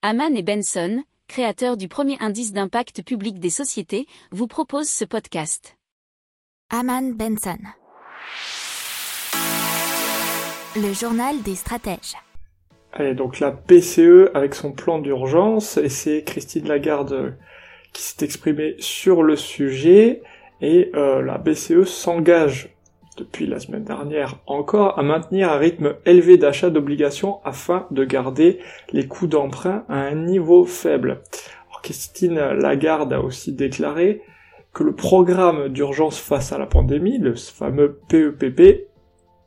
Haman et Benson, créateurs du premier indice d'impact public des sociétés, vous proposent ce podcast. Haman Benson. Le journal des stratèges. Allez, donc la BCE avec son plan d'urgence, et c'est Christine Lagarde qui s'est exprimée sur le sujet, et euh, la BCE s'engage depuis la semaine dernière encore à maintenir un rythme élevé d'achat d'obligations afin de garder les coûts d'emprunt à un niveau faible. Christine Lagarde a aussi déclaré que le programme d'urgence face à la pandémie, le fameux PEPP,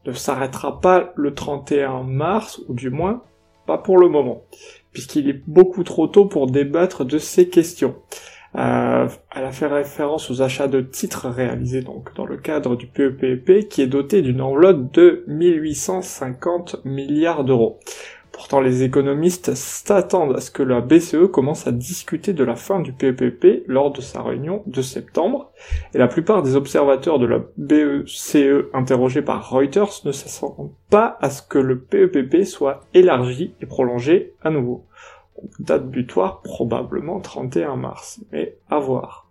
ne s'arrêtera pas le 31 mars, ou du moins pas pour le moment, puisqu'il est beaucoup trop tôt pour débattre de ces questions. Euh, elle a fait référence aux achats de titres réalisés donc dans le cadre du PEPP qui est doté d'une enveloppe de 1850 milliards d'euros. Pourtant, les économistes s'attendent à ce que la BCE commence à discuter de la fin du PEPP lors de sa réunion de septembre, et la plupart des observateurs de la BCE interrogés par Reuters ne s'attendent pas à ce que le PEPP soit élargi et prolongé à nouveau. Date butoir probablement 31 mars, mais à voir.